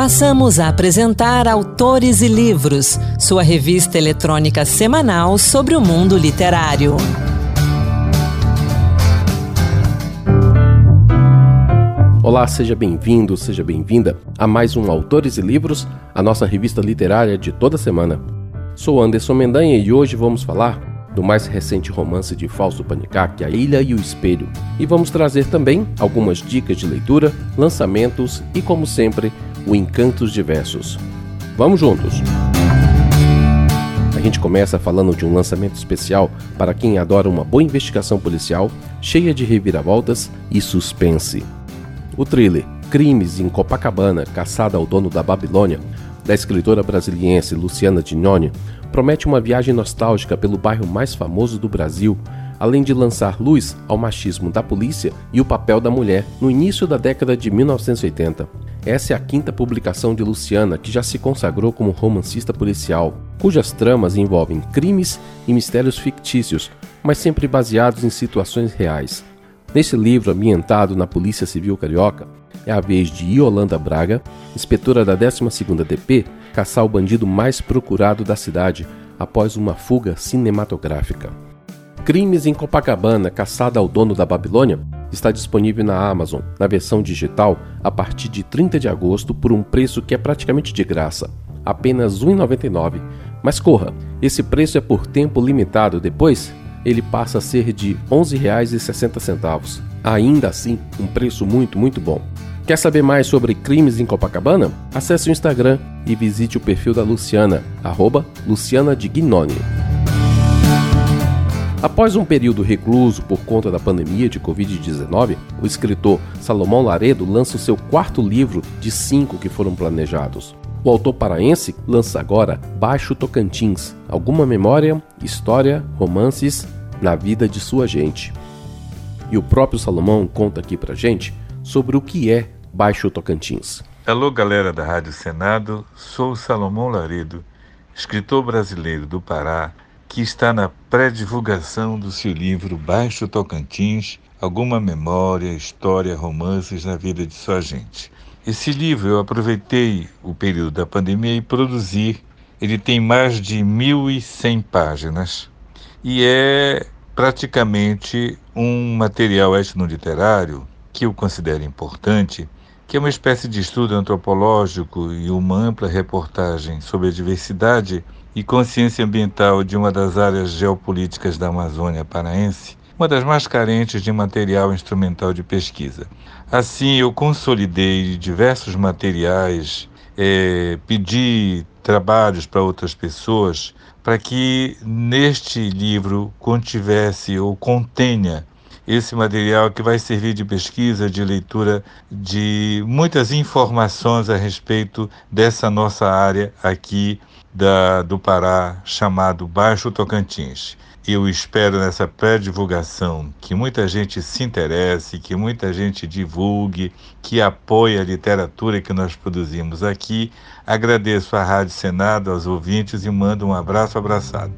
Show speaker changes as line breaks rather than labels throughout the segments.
Passamos a apresentar Autores e Livros, sua revista eletrônica semanal sobre o mundo literário.
Olá, seja bem-vindo, seja bem-vinda a mais um Autores e Livros, a nossa revista literária de toda semana. Sou Anderson Mendanha e hoje vamos falar do mais recente romance de Fausto Panicac, A Ilha e o Espelho, e vamos trazer também algumas dicas de leitura, lançamentos e, como sempre, o Encantos Diversos. Vamos juntos! A gente começa falando de um lançamento especial para quem adora uma boa investigação policial, cheia de reviravoltas e suspense. O thriller Crimes em Copacabana, Caçada ao Dono da Babilônia, da escritora brasiliense Luciana Dignoni, promete uma viagem nostálgica pelo bairro mais famoso do Brasil, além de lançar luz ao machismo da polícia e o papel da mulher no início da década de 1980. Essa é a quinta publicação de Luciana, que já se consagrou como romancista policial, cujas tramas envolvem crimes e mistérios fictícios, mas sempre baseados em situações reais. Nesse livro, ambientado na Polícia Civil Carioca, é a vez de Yolanda Braga, inspetora da 12ª DP, caçar o bandido mais procurado da cidade após uma fuga cinematográfica. Crimes em Copacabana, caçada ao dono da Babilônia, está disponível na Amazon, na versão digital, a partir de 30 de agosto por um preço que é praticamente de graça, apenas R$ 1,99. Mas corra, esse preço é por tempo limitado, depois ele passa a ser de R$ 11,60. Ainda assim, um preço muito, muito bom. Quer saber mais sobre crimes em Copacabana? Acesse o Instagram e visite o perfil da Luciana, arroba Luciana de. Após um período recluso por conta da pandemia de Covid-19, o escritor Salomão Laredo lança o seu quarto livro de cinco que foram planejados. O autor paraense lança agora Baixo Tocantins, alguma memória, história, romances na vida de sua gente. E o próprio Salomão conta aqui pra gente sobre o que é Baixo Tocantins.
Alô, galera da Rádio Senado, sou Salomão Laredo, escritor brasileiro do Pará, que está na pré-divulgação do seu livro Baixo Tocantins, alguma memória, história, romances na vida de sua gente. Esse livro eu aproveitei o período da pandemia e produzi. Ele tem mais de 1.100 páginas e é praticamente um material etnoliterário que eu considero importante que é uma espécie de estudo antropológico e uma ampla reportagem sobre a diversidade e consciência ambiental de uma das áreas geopolíticas da Amazônia paraense, uma das mais carentes de material instrumental de pesquisa. Assim, eu consolidei diversos materiais, é, pedi trabalhos para outras pessoas para que neste livro contivesse ou contenha esse material que vai servir de pesquisa, de leitura de muitas informações a respeito dessa nossa área aqui da, do Pará, chamado Baixo Tocantins. Eu espero nessa pré-divulgação que muita gente se interesse, que muita gente divulgue, que apoie a literatura que nós produzimos aqui. Agradeço à Rádio Senado, aos ouvintes e mando um abraço abraçado.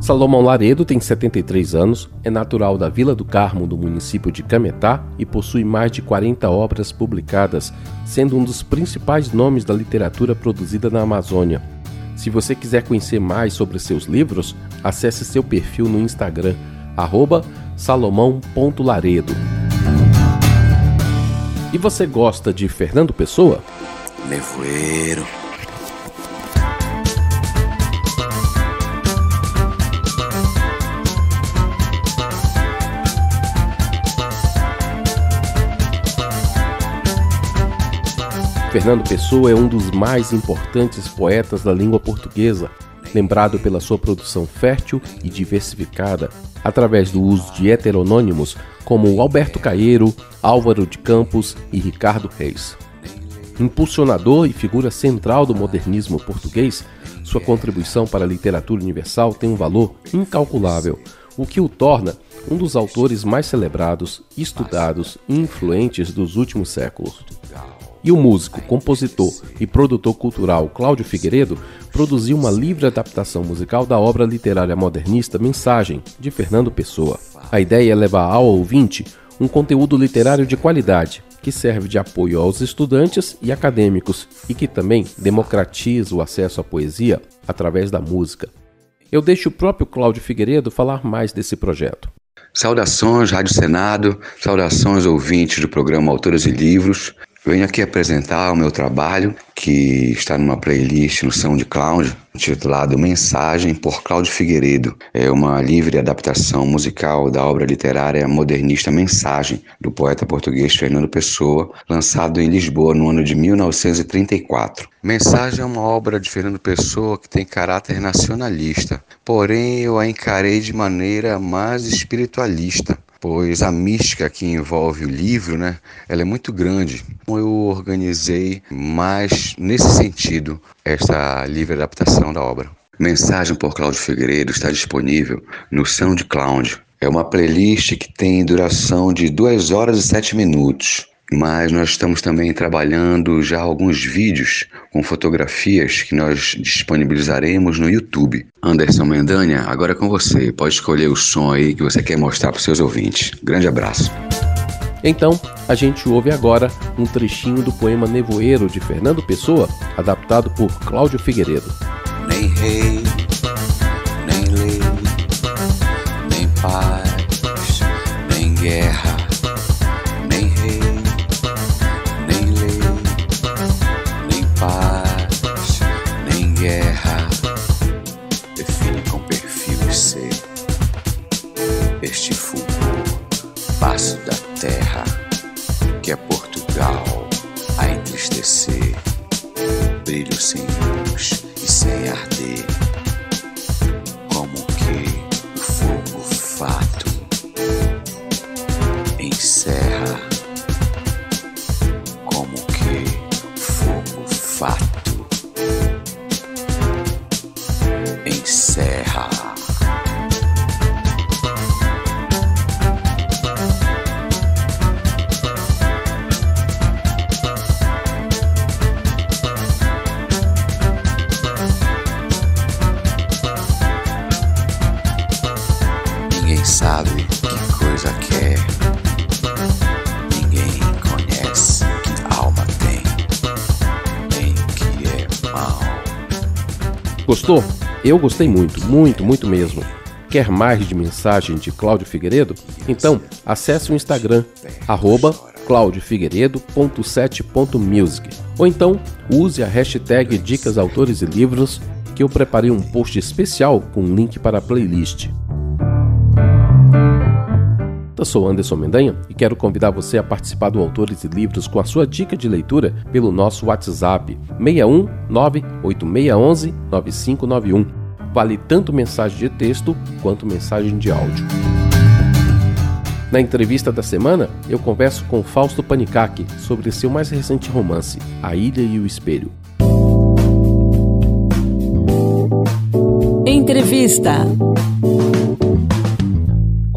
Salomão Laredo tem 73 anos, é natural da Vila do Carmo, do município de Cametá, e possui mais de 40 obras publicadas, sendo um dos principais nomes da literatura produzida na Amazônia. Se você quiser conhecer mais sobre seus livros, acesse seu perfil no Instagram, salomão.laredo. E você gosta de Fernando Pessoa?
Nevoeiro.
Fernando Pessoa é um dos mais importantes poetas da língua portuguesa, lembrado pela sua produção fértil e diversificada, através do uso de heteronônimos como Alberto Caeiro, Álvaro de Campos e Ricardo Reis. Impulsionador e figura central do modernismo português, sua contribuição para a literatura universal tem um valor incalculável, o que o torna um dos autores mais celebrados, estudados e influentes dos últimos séculos. E o músico, compositor e produtor cultural Cláudio Figueiredo produziu uma livre adaptação musical da obra literária modernista Mensagem, de Fernando Pessoa. A ideia é levar ao ouvinte um conteúdo literário de qualidade, que serve de apoio aos estudantes e acadêmicos e que também democratiza o acesso à poesia através da música. Eu deixo o próprio Cláudio Figueiredo falar mais desse projeto.
Saudações, Rádio Senado, saudações ouvintes do programa Autores e Livros. Venho aqui apresentar o meu trabalho, que está numa playlist no SoundCloud, intitulado Mensagem por Cláudio Figueiredo. É uma livre adaptação musical da obra literária modernista Mensagem, do poeta português Fernando Pessoa, lançado em Lisboa no ano de 1934. Mensagem é uma obra de Fernando Pessoa que tem caráter nacionalista, porém eu a encarei de maneira mais espiritualista pois a mística que envolve o livro, né, ela é muito grande. Eu organizei mais nesse sentido esta livre adaptação da obra. Mensagem por Cláudio Figueiredo está disponível no SoundCloud. É uma playlist que tem duração de 2 horas e 7 minutos mas nós estamos também trabalhando já alguns vídeos com fotografias que nós disponibilizaremos no YouTube. Anderson Mendanha, agora é com você. Pode escolher o som aí que você quer mostrar para os seus ouvintes. Grande abraço.
Então, a gente ouve agora um trechinho do poema Nevoeiro de Fernando Pessoa, adaptado por Cláudio Figueiredo.
Nem rei, nem lei, nem paz, nem guerra
say I Eu gostei muito, muito, muito mesmo. Quer mais de mensagem de Cláudio Figueiredo? Então acesse o Instagram, arroba claudiofigueiredo.7.music ou então use a hashtag Dicas Autores e Livros que eu preparei um post especial com link para a playlist. Eu sou Anderson Mendanha e quero convidar você a participar do Autores e Livros com a sua dica de leitura pelo nosso WhatsApp 61 98611 9591. Vale tanto mensagem de texto quanto mensagem de áudio. Na entrevista da semana, eu converso com Fausto Panicac sobre seu mais recente romance, A Ilha e o Espelho.
Entrevista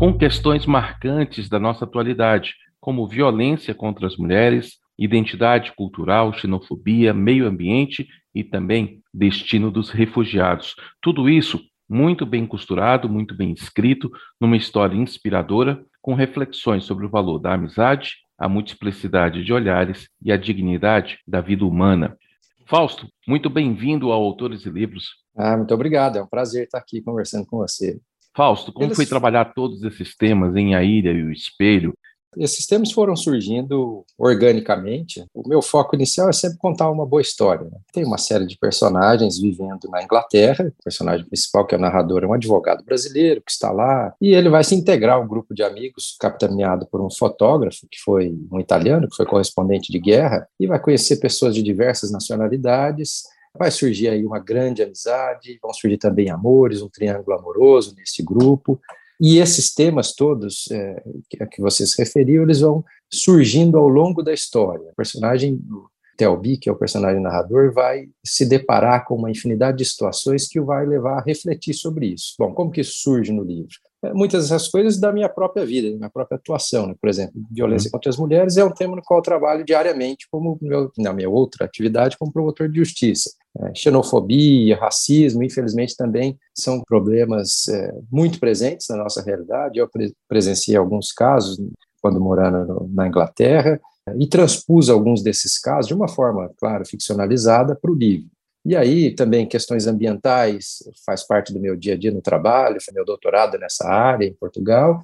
com questões marcantes da nossa atualidade, como violência contra as mulheres, identidade cultural, xenofobia, meio ambiente e também destino dos refugiados. Tudo isso muito bem costurado, muito bem escrito, numa história inspiradora, com reflexões sobre o valor da amizade, a multiplicidade de olhares e a dignidade da vida humana. Fausto, muito bem-vindo ao Autores e Livros.
Ah, muito obrigado, é um prazer estar aqui conversando com você.
Fausto, como Eles... foi trabalhar todos esses temas em A Ilha e o Espelho?
Esses temas foram surgindo organicamente. O meu foco inicial é sempre contar uma boa história. Né? Tem uma série de personagens vivendo na Inglaterra. O personagem principal, que é o narrador, é um advogado brasileiro que está lá. E ele vai se integrar ao grupo de amigos, capitaneado por um fotógrafo, que foi um italiano, que foi correspondente de guerra, e vai conhecer pessoas de diversas nacionalidades vai surgir aí uma grande amizade, vão surgir também amores, um triângulo amoroso nesse grupo, e esses temas todos é, que, que você se referiu, eles vão surgindo ao longo da história. O personagem do Telby, que é o personagem narrador, vai se deparar com uma infinidade de situações que o vai levar a refletir sobre isso. Bom, como que isso surge no livro? Muitas dessas coisas da minha própria vida, da minha própria atuação. Né? Por exemplo, violência uhum. contra as mulheres é um tema no qual eu trabalho diariamente como meu, na minha outra atividade como promotor de justiça. É, xenofobia, racismo, infelizmente também são problemas é, muito presentes na nossa realidade. Eu pre presenciei alguns casos quando morando no, na Inglaterra e transpus alguns desses casos de uma forma, claro, ficcionalizada para o livro. E aí também questões ambientais faz parte do meu dia a dia no trabalho, foi meu doutorado nessa área em Portugal.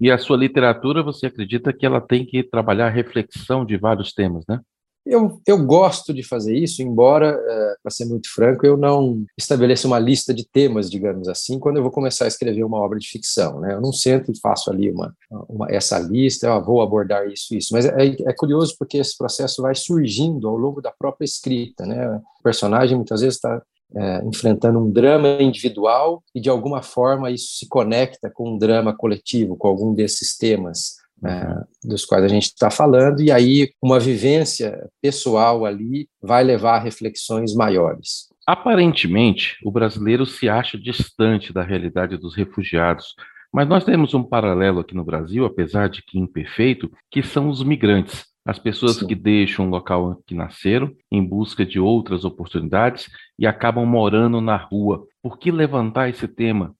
E a sua literatura, você acredita que ela tem que trabalhar a reflexão de vários temas, né?
Eu, eu gosto de fazer isso, embora, é, para ser muito franco, eu não estabeleça uma lista de temas, digamos assim, quando eu vou começar a escrever uma obra de ficção. Né? Eu não sento e faço ali uma, uma essa lista, eu vou abordar isso, isso. Mas é, é, curioso porque esse processo vai surgindo ao longo da própria escrita. Né? O personagem muitas vezes está é, enfrentando um drama individual e, de alguma forma, isso se conecta com um drama coletivo, com algum desses temas né, dos quais a gente está falando, e aí uma vivência pessoal ali vai levar a reflexões maiores.
Aparentemente, o brasileiro se acha distante da realidade dos refugiados, mas nós temos um paralelo aqui no Brasil, apesar de que imperfeito, que são os migrantes. As pessoas Sim. que deixam o local que nasceram em busca de outras oportunidades e acabam morando na rua. Por que levantar esse tema?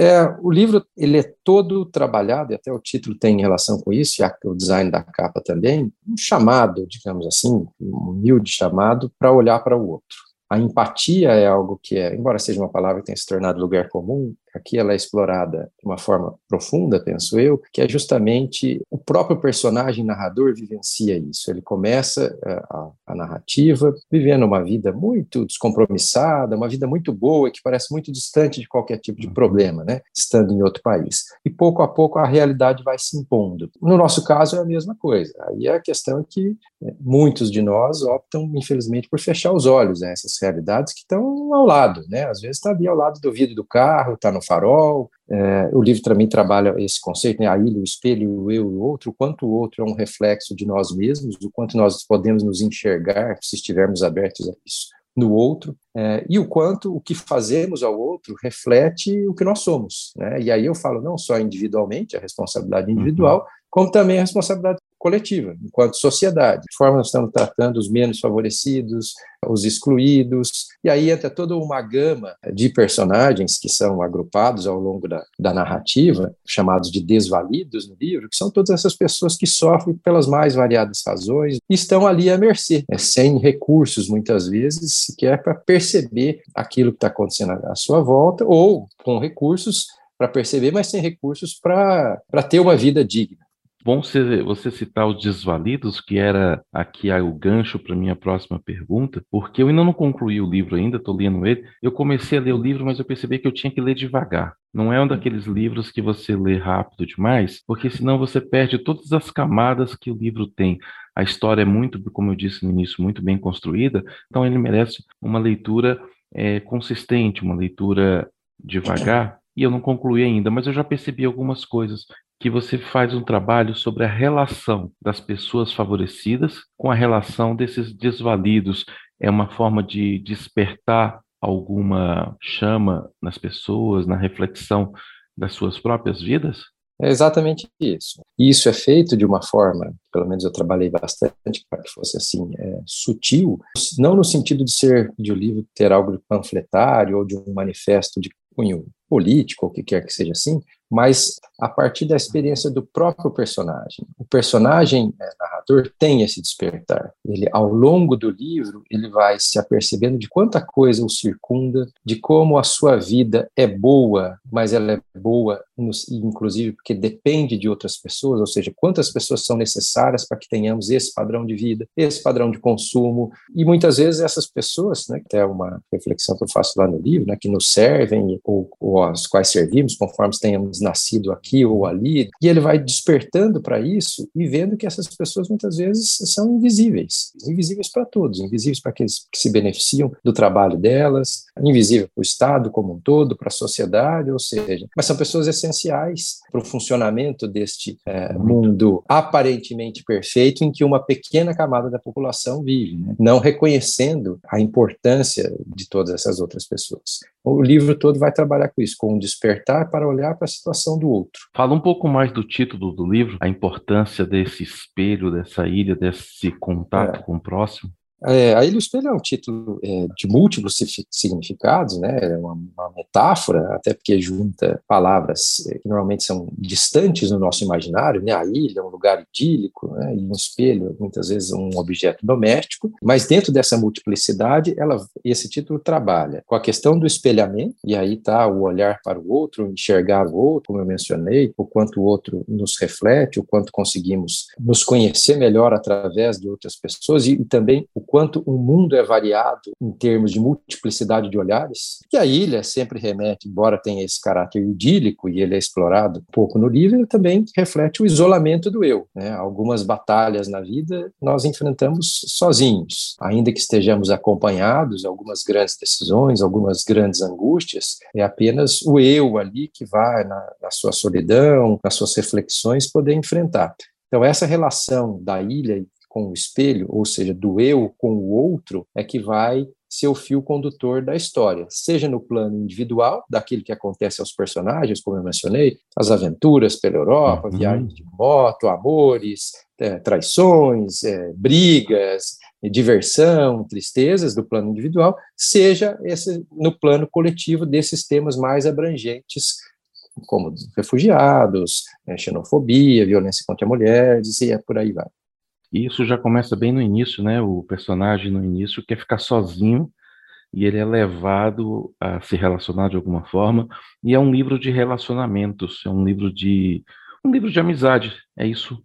É, o livro ele é todo trabalhado, e até o título tem relação com isso, e o design da capa também, um chamado, digamos assim, um humilde chamado para olhar para o outro. A empatia é algo que é, embora seja uma palavra que tenha se tornado lugar comum, aqui ela é explorada de uma forma profunda, penso eu, que é justamente o próprio personagem narrador vivencia isso. Ele começa a, eh, a, a narrativa vivendo uma vida muito descompromissada, uma vida muito boa, que parece muito distante de qualquer tipo de problema, né? estando em outro país. E pouco a pouco a realidade vai se impondo. No nosso caso é a mesma coisa. Aí a questão é que né, muitos de nós optam, infelizmente, por fechar os olhos a né? essas realidades que estão ao lado. Né? Às vezes está ali ao lado do vidro do carro, está no no farol. É, o livro também trabalha esse conceito, né, a ilha, o espelho, o eu e o outro, o quanto o outro é um reflexo de nós mesmos, o quanto nós podemos nos enxergar se estivermos abertos a isso no outro, é, e o quanto o que fazemos ao outro reflete o que nós somos. Né? E aí eu falo não só individualmente, a responsabilidade individual, uhum. como também a responsabilidade coletiva, enquanto sociedade. De forma nós estamos tratando os menos favorecidos, os excluídos, e aí entra toda uma gama de personagens que são agrupados ao longo da, da narrativa, chamados de desvalidos no livro, que são todas essas pessoas que sofrem pelas mais variadas razões e estão ali à mercê, né, sem recursos, muitas vezes, sequer para perceber aquilo que está acontecendo à sua volta, ou com recursos para perceber, mas sem recursos para ter uma vida digna.
Bom você, você citar os desvalidos, que era aqui o gancho para minha próxima pergunta, porque eu ainda não concluí o livro ainda, estou lendo ele. Eu comecei a ler o livro, mas eu percebi que eu tinha que ler devagar. Não é um daqueles livros que você lê rápido demais, porque senão você perde todas as camadas que o livro tem. A história é muito, como eu disse no início, muito bem construída, então ele merece uma leitura é, consistente, uma leitura devagar, e eu não concluí ainda, mas eu já percebi algumas coisas que você faz um trabalho sobre a relação das pessoas favorecidas com a relação desses desvalidos. É uma forma de despertar alguma chama nas pessoas, na reflexão das suas próprias vidas?
É exatamente isso. E isso é feito de uma forma, pelo menos eu trabalhei bastante para que fosse assim, é, sutil, não no sentido de ser de o um livro ter algo de panfletário ou de um manifesto de cunho político, ou o que quer que seja assim, mas a partir da experiência do próprio personagem. O personagem é, narrador tem esse despertar. Ele, ao longo do livro, ele vai se apercebendo de quanta coisa o circunda, de como a sua vida é boa, mas ela é boa, inclusive porque depende de outras pessoas, ou seja, quantas pessoas são necessárias para que tenhamos esse padrão de vida, esse padrão de consumo, e muitas vezes essas pessoas, né, que é uma reflexão que eu faço lá no livro, né, que nos servem ou, ou às quais servimos, conforme tenhamos nascido aqui ou ali, e ele vai despertando para isso e vendo que essas pessoas muitas vezes são invisíveis, invisíveis para todos, invisíveis para aqueles que se beneficiam do trabalho delas, invisível para o Estado como um todo, para a sociedade, ou seja, mas são pessoas essenciais para o funcionamento deste é, mundo aparentemente perfeito em que uma pequena camada da população vive, né? não reconhecendo a importância de todas essas outras pessoas. O livro todo vai trabalhar com isso, com um despertar para olhar para a situação do outro.
Fala um pouco mais do título do livro, a importância desse espelho, dessa ilha, desse contato é. com o próximo.
É, a Ilha Espelho é um título é, de múltiplos significados, né? É uma, uma, metáfora, até porque junta palavras é, que normalmente são distantes no nosso imaginário, né? A ilha é um lugar idílico, né? E um espelho, muitas vezes, um objeto doméstico. Mas dentro dessa multiplicidade, ela, esse título trabalha com a questão do espelhamento, e aí está o olhar para o outro, enxergar o outro, como eu mencionei, o quanto o outro nos reflete, o quanto conseguimos nos conhecer melhor através de outras pessoas e, e também o quanto o mundo é variado em termos de multiplicidade de olhares, que a ilha sempre remete, embora tenha esse caráter idílico e ele é explorado um pouco no livro, ele também reflete o isolamento do eu. Né? Algumas batalhas na vida nós enfrentamos sozinhos, ainda que estejamos acompanhados, algumas grandes decisões, algumas grandes angústias, é apenas o eu ali que vai na, na sua solidão, nas suas reflexões, poder enfrentar. Então, essa relação da ilha com o espelho, ou seja, do eu com o outro, é que vai ser o fio condutor da história, seja no plano individual, daquilo que acontece aos personagens, como eu mencionei, as aventuras pela Europa, uhum. viagens de moto, amores, é, traições, é, brigas, diversão, tristezas do plano individual, seja esse no plano coletivo desses temas mais abrangentes como refugiados, né, xenofobia, violência contra mulheres e é por aí vai.
E isso já começa bem no início, né? O personagem no início quer ficar sozinho e ele é levado a se relacionar de alguma forma. E é um livro de relacionamentos, é um livro de um livro de amizade, é isso.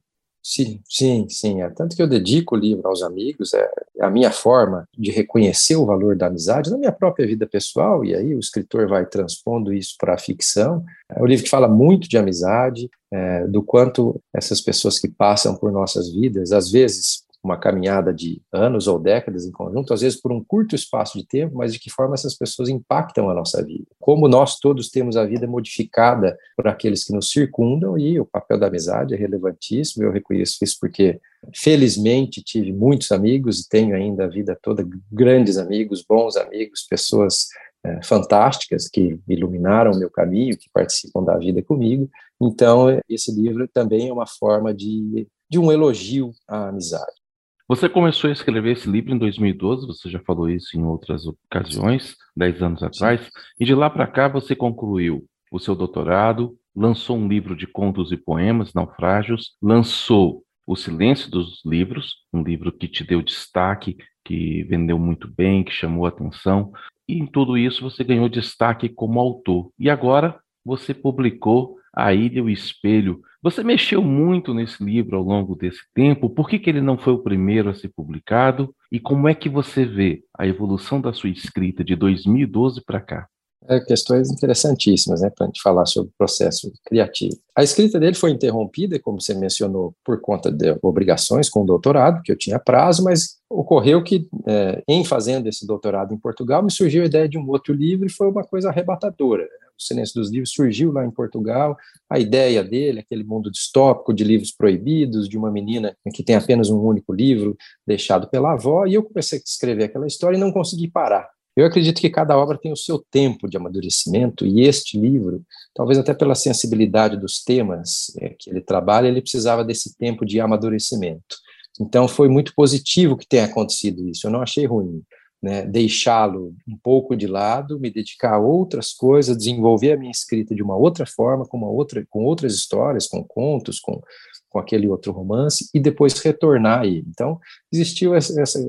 Sim, sim, sim. É tanto que eu dedico o livro aos amigos, é, a minha forma de reconhecer o valor da amizade na minha própria vida pessoal, e aí o escritor vai transpondo isso para a ficção. É um livro que fala muito de amizade, é, do quanto essas pessoas que passam por nossas vidas, às vezes uma caminhada de anos ou décadas em conjunto, às vezes por um curto espaço de tempo, mas de que forma essas pessoas impactam a nossa vida. Como nós todos temos a vida modificada por aqueles que nos circundam e o papel da amizade é relevantíssimo. Eu reconheço isso porque, felizmente, tive muitos amigos e tenho ainda a vida toda grandes amigos, bons amigos, pessoas é, fantásticas que iluminaram o meu caminho, que participam da vida comigo. Então, esse livro também é uma forma de, de um elogio à amizade.
Você começou a escrever esse livro em 2012, você já falou isso em outras ocasiões, dez anos atrás, e de lá para cá você concluiu o seu doutorado, lançou um livro de contos e poemas, Naufrágios, lançou O Silêncio dos Livros, um livro que te deu destaque, que vendeu muito bem, que chamou atenção, e em tudo isso você ganhou destaque como autor. E agora você publicou A Ilha e o Espelho, você mexeu muito nesse livro ao longo desse tempo. Por que, que ele não foi o primeiro a ser publicado? E como é que você vê a evolução da sua escrita de 2012 para cá?
É, questões interessantíssimas, né, para a gente falar sobre o processo criativo. A escrita dele foi interrompida, como você mencionou, por conta de obrigações com o doutorado, que eu tinha prazo, mas ocorreu que, é, em fazendo esse doutorado em Portugal, me surgiu a ideia de um outro livro e foi uma coisa arrebatadora. Silêncio dos Livros surgiu lá em Portugal. A ideia dele, aquele mundo distópico de livros proibidos, de uma menina que tem apenas um único livro deixado pela avó, e eu comecei a escrever aquela história e não consegui parar. Eu acredito que cada obra tem o seu tempo de amadurecimento, e este livro, talvez até pela sensibilidade dos temas é, que ele trabalha, ele precisava desse tempo de amadurecimento. Então, foi muito positivo que tenha acontecido isso, eu não achei ruim né, deixá-lo um pouco de lado, me dedicar a outras coisas, desenvolver a minha escrita de uma outra forma, com, uma outra, com outras histórias, com contos, com, com aquele outro romance, e depois retornar a ele. Então, existiu essa, essa,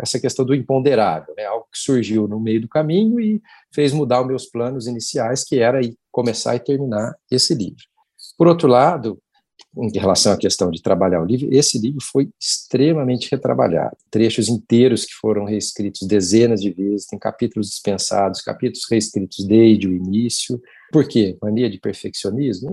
essa questão do imponderável, né, algo que surgiu no meio do caminho e fez mudar os meus planos iniciais, que era começar e terminar esse livro. Por outro lado, em relação à questão de trabalhar o livro, esse livro foi extremamente retrabalhado. Trechos inteiros que foram reescritos dezenas de vezes, tem capítulos dispensados, capítulos reescritos desde o início. Por quê? Mania de perfeccionismo?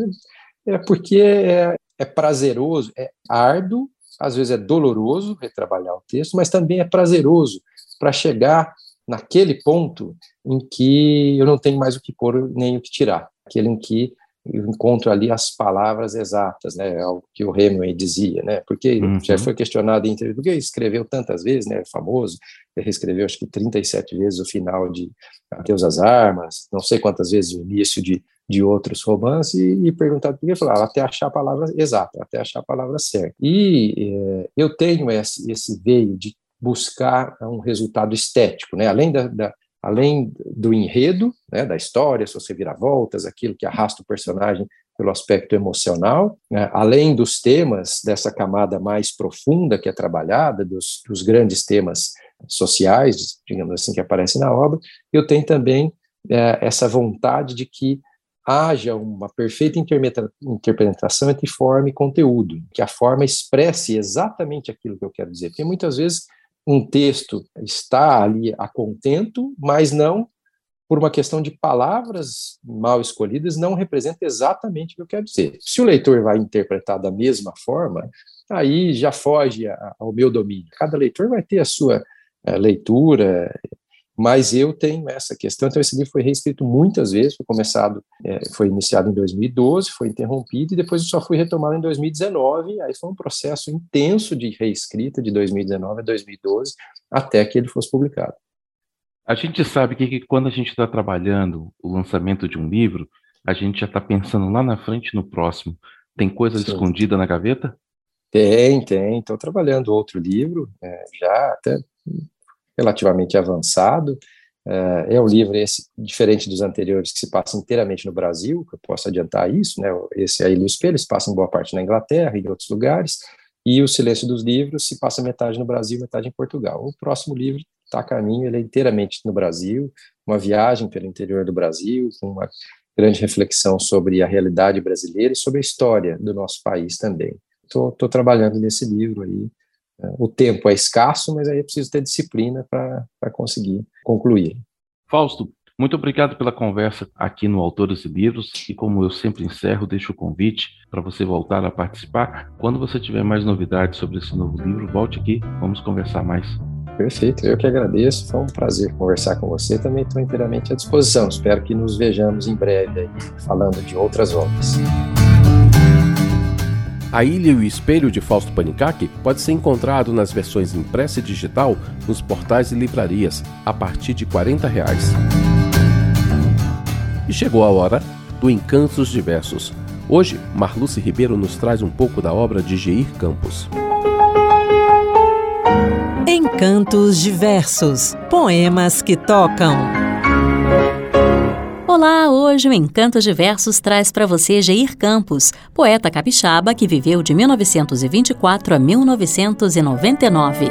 É porque é, é prazeroso, é árduo, às vezes é doloroso retrabalhar o texto, mas também é prazeroso para chegar naquele ponto em que eu não tenho mais o que pôr nem o que tirar, aquele em que eu encontro ali as palavras exatas, né, é algo que o Hemingway dizia, né, porque uhum. já foi questionado em entrevista, porque escreveu tantas vezes, né, famoso, ele reescreveu acho que 37 vezes o final de Adeus às Armas, não sei quantas vezes o início de, de outros romances, e, e perguntado por que, falava, até achar a palavra exata, até achar a palavra certa. E é, eu tenho esse, esse veio de buscar um resultado estético, né? além, da, da além do enredo, né, da história, suas reviravoltas, aquilo que arrasta o personagem pelo aspecto emocional, né, além dos temas dessa camada mais profunda que é trabalhada, dos, dos grandes temas sociais, digamos assim, que aparecem na obra, eu tenho também é, essa vontade de que haja uma perfeita interpretação entre forma e conteúdo, que a forma expresse exatamente aquilo que eu quero dizer. Porque muitas vezes um texto está ali a contento, mas não por uma questão de palavras mal escolhidas, não representa exatamente o que eu quero dizer. Se o leitor vai interpretar da mesma forma, aí já foge ao meu domínio. Cada leitor vai ter a sua eh, leitura, mas eu tenho essa questão. Então, esse livro foi reescrito muitas vezes, foi começado, é, foi iniciado em 2012, foi interrompido, e depois eu só fui retomado em 2019, aí foi um processo intenso de reescrita de 2019 a 2012, até que ele fosse publicado.
A gente sabe que, que quando a gente está trabalhando o lançamento de um livro, a gente já está pensando lá na frente no próximo. Tem coisa Sim. escondida na gaveta?
Tem, tem. Estou trabalhando outro livro, é, já até relativamente avançado. É, é um livro esse, diferente dos anteriores que se passa inteiramente no Brasil, que eu posso adiantar isso, né? Esse aí, o Espelho, se passa em boa parte na Inglaterra e em outros lugares, e o Silêncio dos Livros se passa metade no Brasil, metade em Portugal. O próximo livro está a caminho, ele é inteiramente no Brasil, uma viagem pelo interior do Brasil, com uma grande reflexão sobre a realidade brasileira e sobre a história do nosso país também. Estou trabalhando nesse livro aí, o tempo é escasso, mas aí é preciso ter disciplina para conseguir concluir.
Fausto, muito obrigado pela conversa aqui no Autores e Livros e como eu sempre encerro, deixo o convite para você voltar a participar. Quando você tiver mais novidades sobre esse novo livro, volte aqui, vamos conversar mais.
Perfeito, eu que agradeço, foi um prazer conversar com você, também estou inteiramente à disposição, espero que nos vejamos em breve aí, falando de outras obras.
A Ilha e o Espelho de Fausto Panicac pode ser encontrado nas versões impressa e digital nos portais e livrarias, a partir de 40 reais. E chegou a hora do Encantos Diversos. Hoje, Marluce Ribeiro nos traz um pouco da obra de Geir Campos.
Encantos Diversos Poemas que tocam.
Olá, hoje o Encantos Diversos traz para você Jair Campos, poeta capixaba que viveu de 1924 a 1999.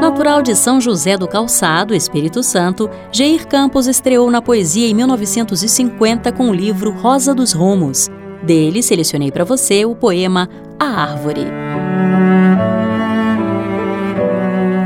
Natural de São José do Calçado, Espírito Santo, Jair Campos estreou na poesia em 1950 com o livro Rosa dos Rumos. Dele, selecionei para você o poema A Árvore.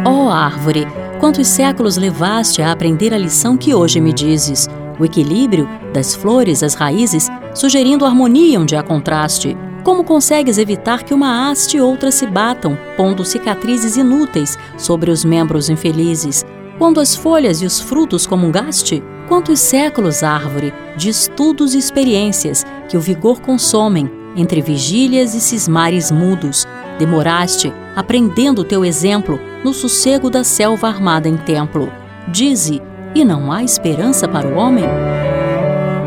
Ó oh, árvore, quantos séculos levaste a aprender a lição que hoje me dizes? O equilíbrio das flores às raízes, sugerindo harmonia onde há contraste. Como consegues evitar que uma haste e outra se batam, pondo cicatrizes inúteis sobre os membros infelizes? Quando as folhas e os frutos comungaste? Quantos séculos, árvore, de estudos e experiências que o vigor consomem, entre vigílias e cismares mudos, demoraste, aprendendo teu exemplo, no sossego da selva armada em templo. Dize, e não há esperança para o homem?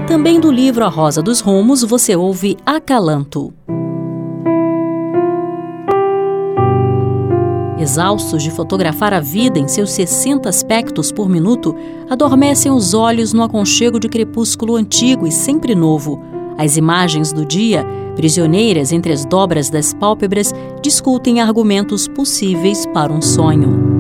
Também do livro A Rosa dos Rumos você ouve Acalanto. Exaustos de fotografar a vida em seus 60 aspectos por minuto, adormecem os olhos no aconchego de crepúsculo antigo e sempre novo. As imagens do dia, prisioneiras entre as dobras das pálpebras, discutem argumentos possíveis para um sonho.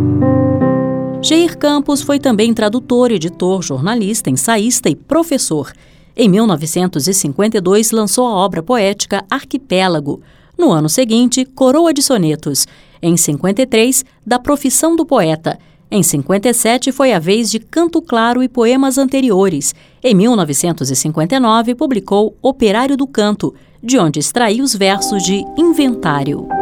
Jair Campos foi também tradutor, editor, jornalista, ensaísta e professor. Em 1952, lançou a obra poética Arquipélago. No ano seguinte, Coroa de Sonetos. Em 53, Da Profissão do Poeta. Em 57, foi a vez de Canto Claro e poemas anteriores. Em 1959, publicou Operário do Canto, de onde extraiu os versos de Inventário.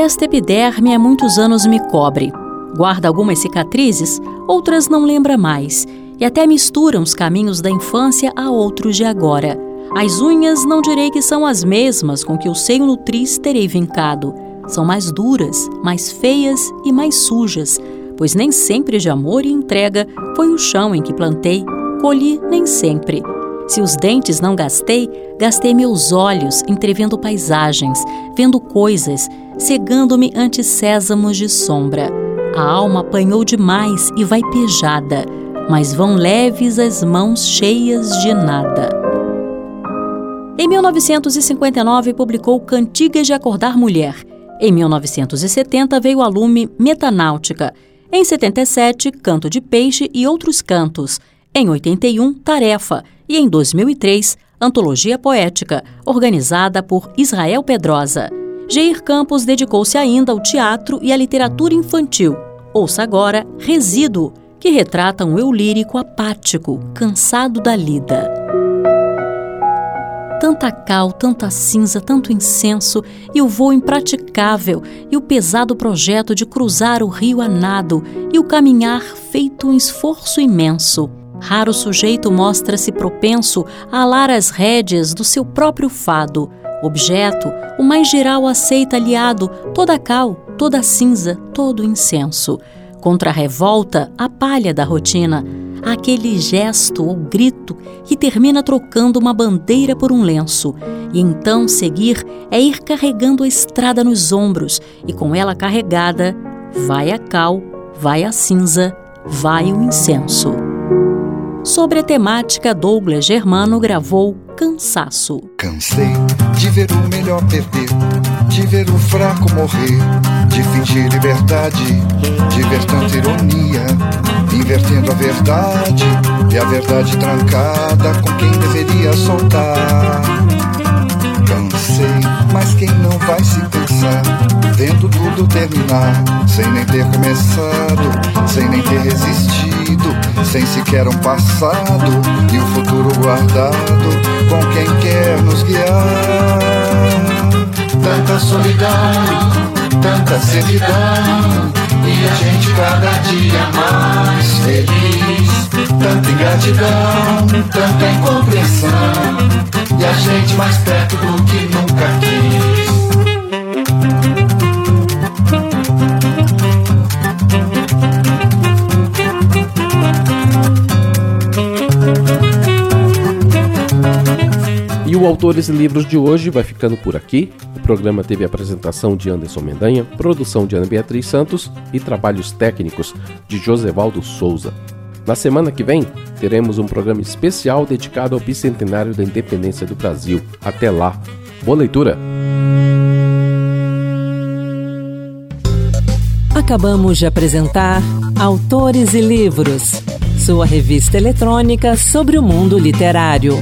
Esta epiderme há muitos anos me cobre. Guarda algumas cicatrizes, outras não lembra mais, e até mistura os caminhos da infância a outros de agora. As unhas não direi que são as mesmas com que o seio nutriz terei vincado. São mais duras, mais feias e mais sujas, pois nem sempre de amor e entrega foi o chão em que plantei, colhi nem sempre. Se os dentes não gastei, gastei meus olhos entrevendo paisagens, vendo coisas, cegando-me ante sésamos de sombra. A alma apanhou demais e vai pejada, mas vão leves as mãos cheias de nada. Em 1959 publicou Cantigas de Acordar Mulher. Em 1970 veio a lume Metanáutica. Em 77, Canto de Peixe e Outros Cantos. Em 81, Tarefa e em 2003, Antologia Poética, organizada por Israel Pedrosa. Geir Campos dedicou-se ainda ao teatro e à literatura infantil. Ouça agora Resíduo, que retrata um eu lírico apático, cansado da lida. Tanta cal, tanta cinza, tanto incenso, e o voo impraticável, e o pesado projeto de cruzar o rio a nado, e o caminhar feito um esforço imenso. Raro sujeito mostra-se propenso a alar as rédeas do seu próprio fado. Objeto, o mais geral aceita aliado toda a cal, toda cinza, todo incenso. Contra a revolta, a palha da rotina, aquele gesto ou grito que termina trocando uma bandeira por um lenço. E então seguir é ir carregando a estrada nos ombros, e com ela carregada, vai a cal, vai a cinza, vai o incenso. Sobre a temática, Douglas Germano gravou Cansaço.
Cansei de ver o melhor perder, de ver o fraco morrer, de fingir liberdade, de ver tanta ironia, invertendo a verdade e a verdade trancada com quem deveria soltar. Cansei, mas quem não vai se cansar, vendo tudo terminar, sem nem ter começado, sem nem ter resistido, sem sequer um passado e o futuro guardado com quem quer nos guiar. Tanta solidão, tanta servidão, e a gente cada dia mais feliz. Tanta ingratidão, tanta incompreensão, e a gente mais perto do que nunca quis.
E o Autores e Livros de hoje vai ficando por aqui. O programa teve a apresentação de Anderson Mendanha, produção de Ana Beatriz Santos e trabalhos técnicos de Josevaldo Souza. Na semana que vem, teremos um programa especial dedicado ao bicentenário da independência do Brasil. Até lá. Boa leitura!
Acabamos de apresentar Autores e Livros, sua revista eletrônica sobre o mundo literário.